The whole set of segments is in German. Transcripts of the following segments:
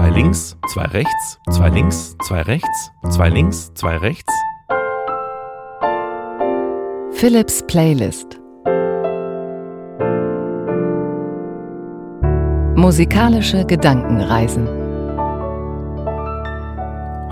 Zwei links, zwei rechts, zwei links, zwei rechts, zwei links, zwei rechts. Philips Playlist Musikalische Gedankenreisen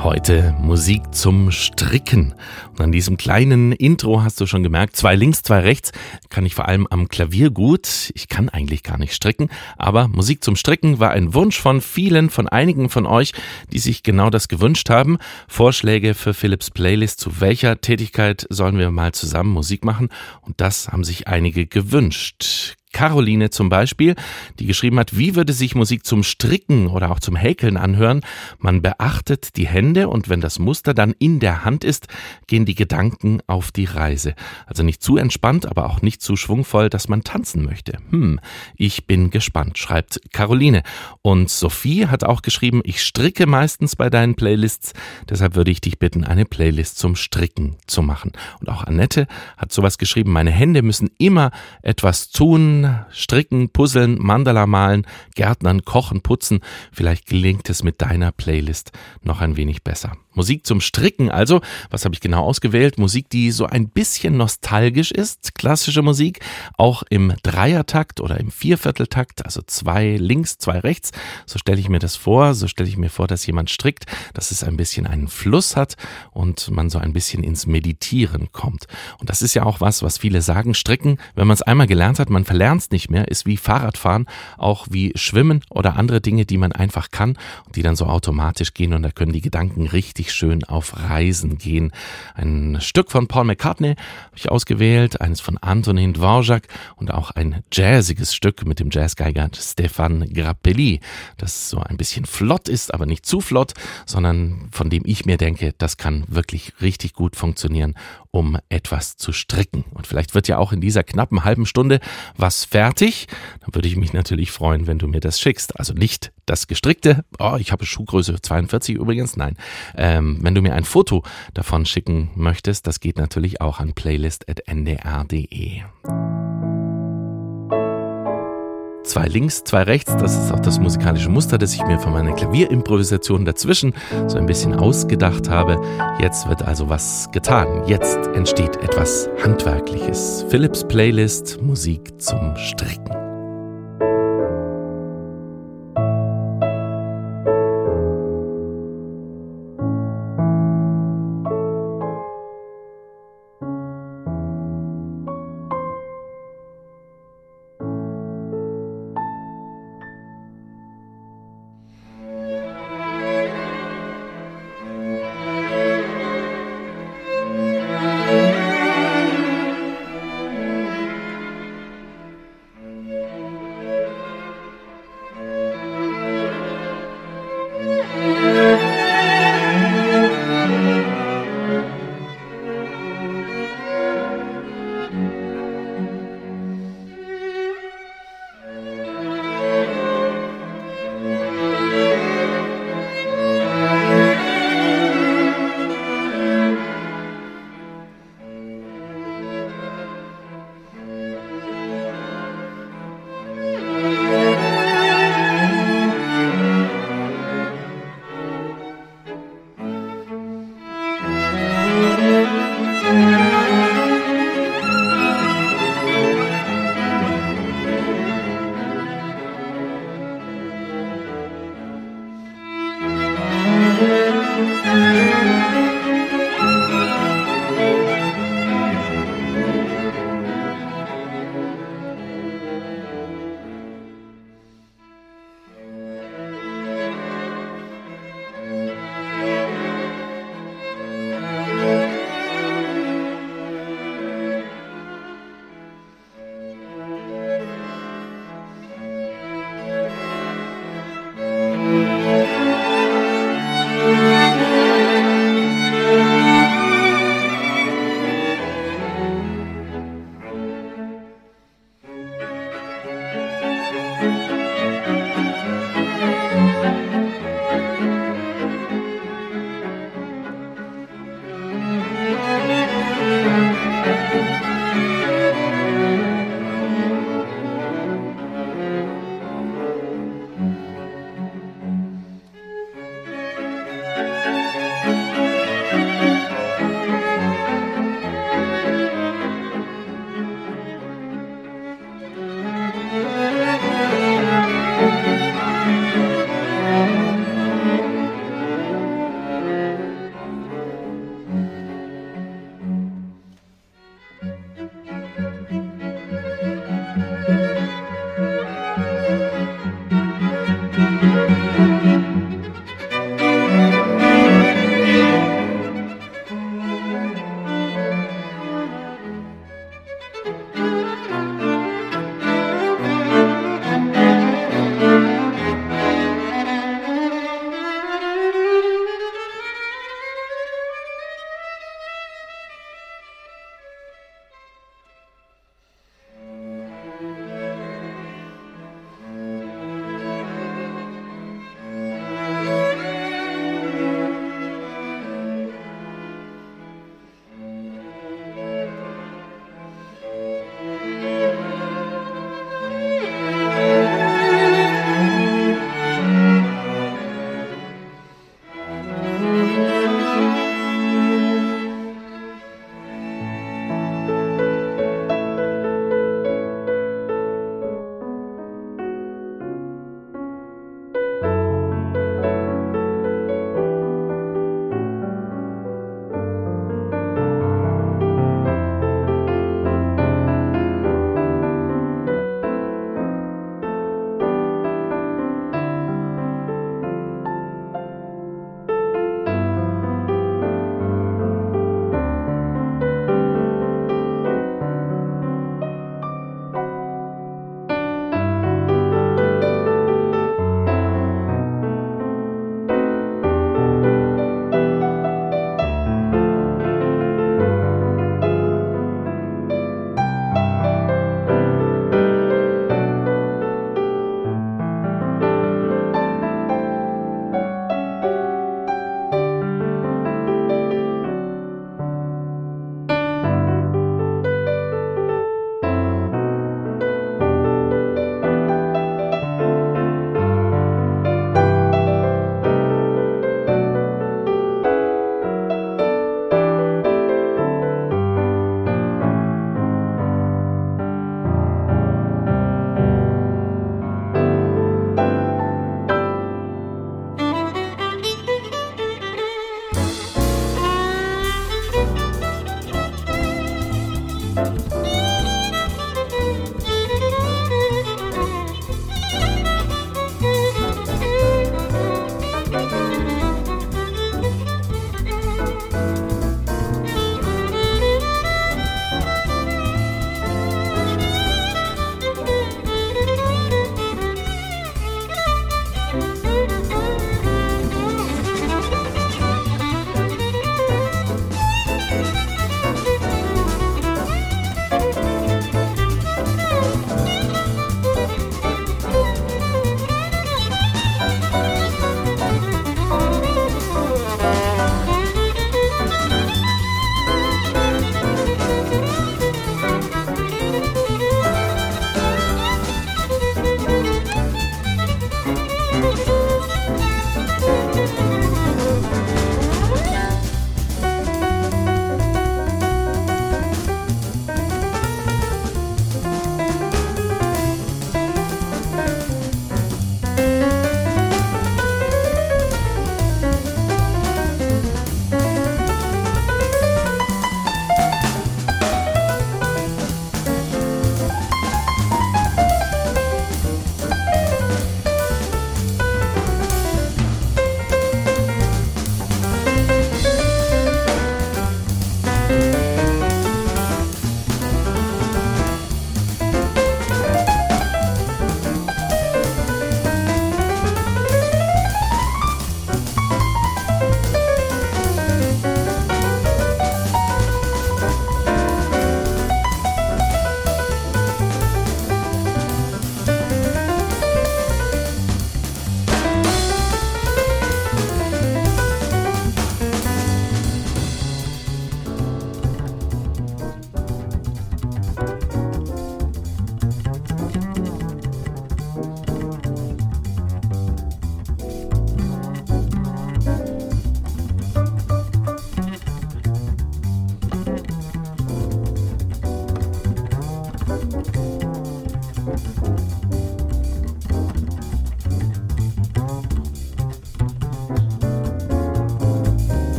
Heute Musik zum Stricken. Und an diesem kleinen Intro hast du schon gemerkt, zwei links, zwei rechts, kann ich vor allem am Klavier gut. Ich kann eigentlich gar nicht stricken, aber Musik zum Stricken war ein Wunsch von vielen, von einigen von euch, die sich genau das gewünscht haben. Vorschläge für Philips Playlist, zu welcher Tätigkeit sollen wir mal zusammen Musik machen? Und das haben sich einige gewünscht. Caroline zum Beispiel, die geschrieben hat, wie würde sich Musik zum Stricken oder auch zum Häkeln anhören? Man beachtet die Hände und wenn das Muster dann in der Hand ist, gehen die Gedanken auf die Reise. Also nicht zu entspannt, aber auch nicht zu schwungvoll, dass man tanzen möchte. Hm, ich bin gespannt, schreibt Caroline. Und Sophie hat auch geschrieben, ich stricke meistens bei deinen Playlists, deshalb würde ich dich bitten, eine Playlist zum Stricken zu machen. Und auch Annette hat sowas geschrieben, meine Hände müssen immer etwas tun, stricken, puzzeln, Mandala malen, Gärtnern, kochen, putzen. Vielleicht gelingt es mit deiner Playlist noch ein wenig besser. Musik zum Stricken also. Was habe ich genau ausgewählt? Musik, die so ein bisschen nostalgisch ist. Klassische Musik, auch im Dreiertakt oder im Viervierteltakt, also zwei links, zwei rechts. So stelle ich mir das vor. So stelle ich mir vor, dass jemand strickt, dass es ein bisschen einen Fluss hat und man so ein bisschen ins Meditieren kommt. Und das ist ja auch was, was viele sagen. Stricken, wenn man es einmal gelernt hat, man verlernt es nicht mehr, ist wie Fahrradfahren, auch wie Schwimmen oder andere Dinge, die man einfach kann und die dann so automatisch gehen und da können die Gedanken richtig schön auf Reisen gehen. Ein Stück von Paul McCartney habe ich ausgewählt, eines von Antonin Dvorak und auch ein jazziges Stück mit dem Jazzgeiger Stefan Grappelli, das so ein bisschen flott ist, aber nicht zu flott, sondern von dem ich mir denke, das kann wirklich richtig gut funktionieren, um etwas zu stricken. Und vielleicht wird ja auch in dieser knappen halben Stunde was fertig. Dann würde ich mich natürlich freuen, wenn du mir das schickst. Also nicht das gestrickte, oh, ich habe Schuhgröße 42 übrigens, nein. Ähm, wenn du mir ein Foto davon schicken möchtest, das geht natürlich auch an playlist.ndr.de. Zwei links, zwei rechts, das ist auch das musikalische Muster, das ich mir von meiner Klavierimprovisation dazwischen so ein bisschen ausgedacht habe. Jetzt wird also was getan. Jetzt entsteht etwas Handwerkliches. Philips Playlist Musik zum Stricken.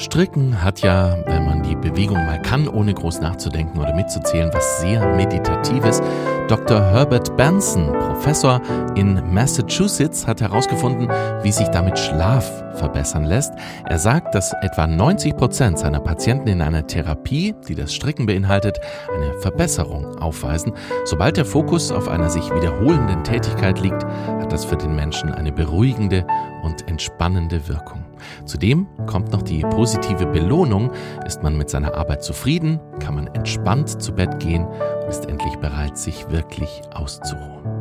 Stricken hat ja, wenn man die Bewegung mal kann, ohne groß nachzudenken oder mitzuzählen, was sehr Meditatives. Dr. Herbert Benson, Professor in Massachusetts, hat herausgefunden, wie sich damit Schlaf verbessern lässt. Er sagt, dass etwa 90 Prozent seiner Patienten in einer Therapie, die das Stricken beinhaltet, eine Verbesserung aufweisen. Sobald der Fokus auf einer sich wiederholenden Tätigkeit liegt, hat das für den Menschen eine beruhigende und entspannende Wirkung. Zudem kommt noch die positive Belohnung. Ist man mit seiner Arbeit zufrieden, kann man entspannt zu Bett gehen und ist endlich bereit, sich wirklich auszuruhen.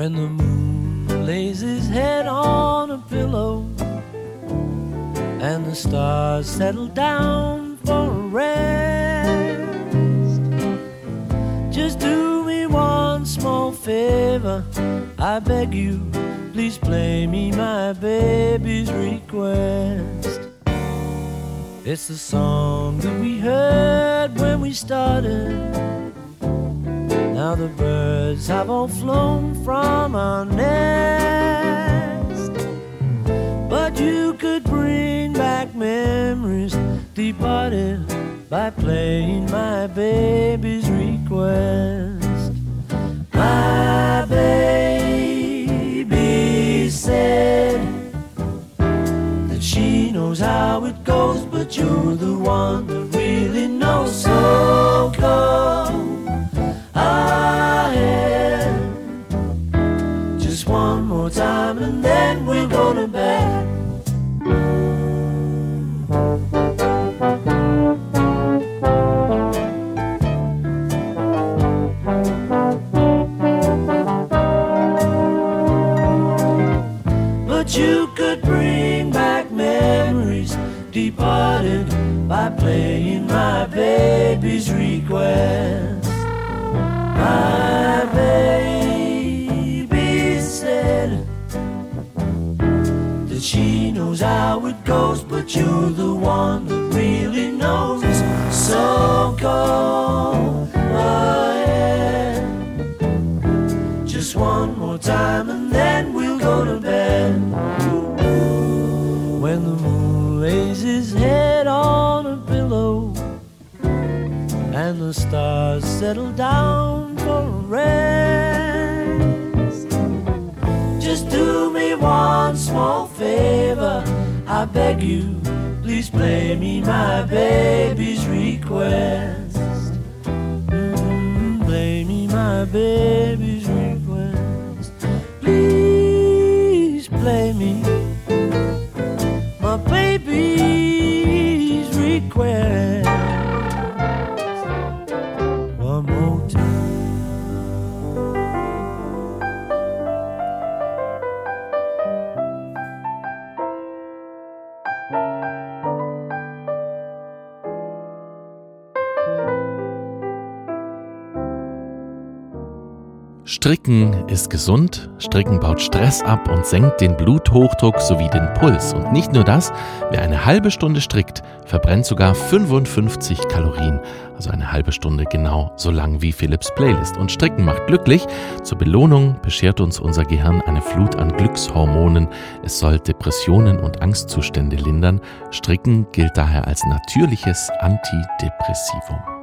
When the moon lays his head on a pillow and the stars settle down for a rest. Just do me one small favor, I beg you, please play me my baby's request. It's the song that we heard when we started now the birds have all flown from our nest. But you could bring back memories departed by playing my baby's request. My baby said that she knows how it goes, but you're the one that really knows. So and the stars settle down for rest. Just do me one small favor, I beg you, please play me my baby's request. Mm, play me my baby's request. Please play me ist gesund, Stricken baut Stress ab und senkt den Bluthochdruck sowie den Puls. Und nicht nur das, wer eine halbe Stunde strickt, verbrennt sogar 55 Kalorien. Also eine halbe Stunde genau so lang wie Philips Playlist. Und Stricken macht glücklich. Zur Belohnung beschert uns unser Gehirn eine Flut an Glückshormonen. Es soll Depressionen und Angstzustände lindern. Stricken gilt daher als natürliches Antidepressivum.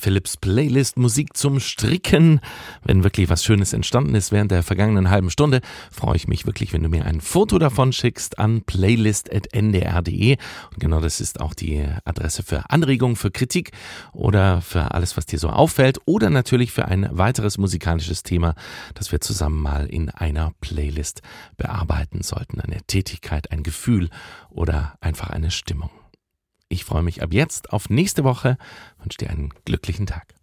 Philips Playlist Musik zum Stricken. Wenn wirklich was Schönes entstanden ist während der vergangenen halben Stunde, freue ich mich wirklich, wenn du mir ein Foto davon schickst an playlist.ndr.de. Und genau das ist auch die Adresse für Anregungen, für Kritik oder für alles, was dir so auffällt oder natürlich für ein weiteres musikalisches Thema, das wir zusammen mal in einer Playlist bearbeiten sollten. Eine Tätigkeit, ein Gefühl oder einfach eine Stimmung. Ich freue mich ab jetzt auf nächste Woche, wünsche dir einen glücklichen Tag.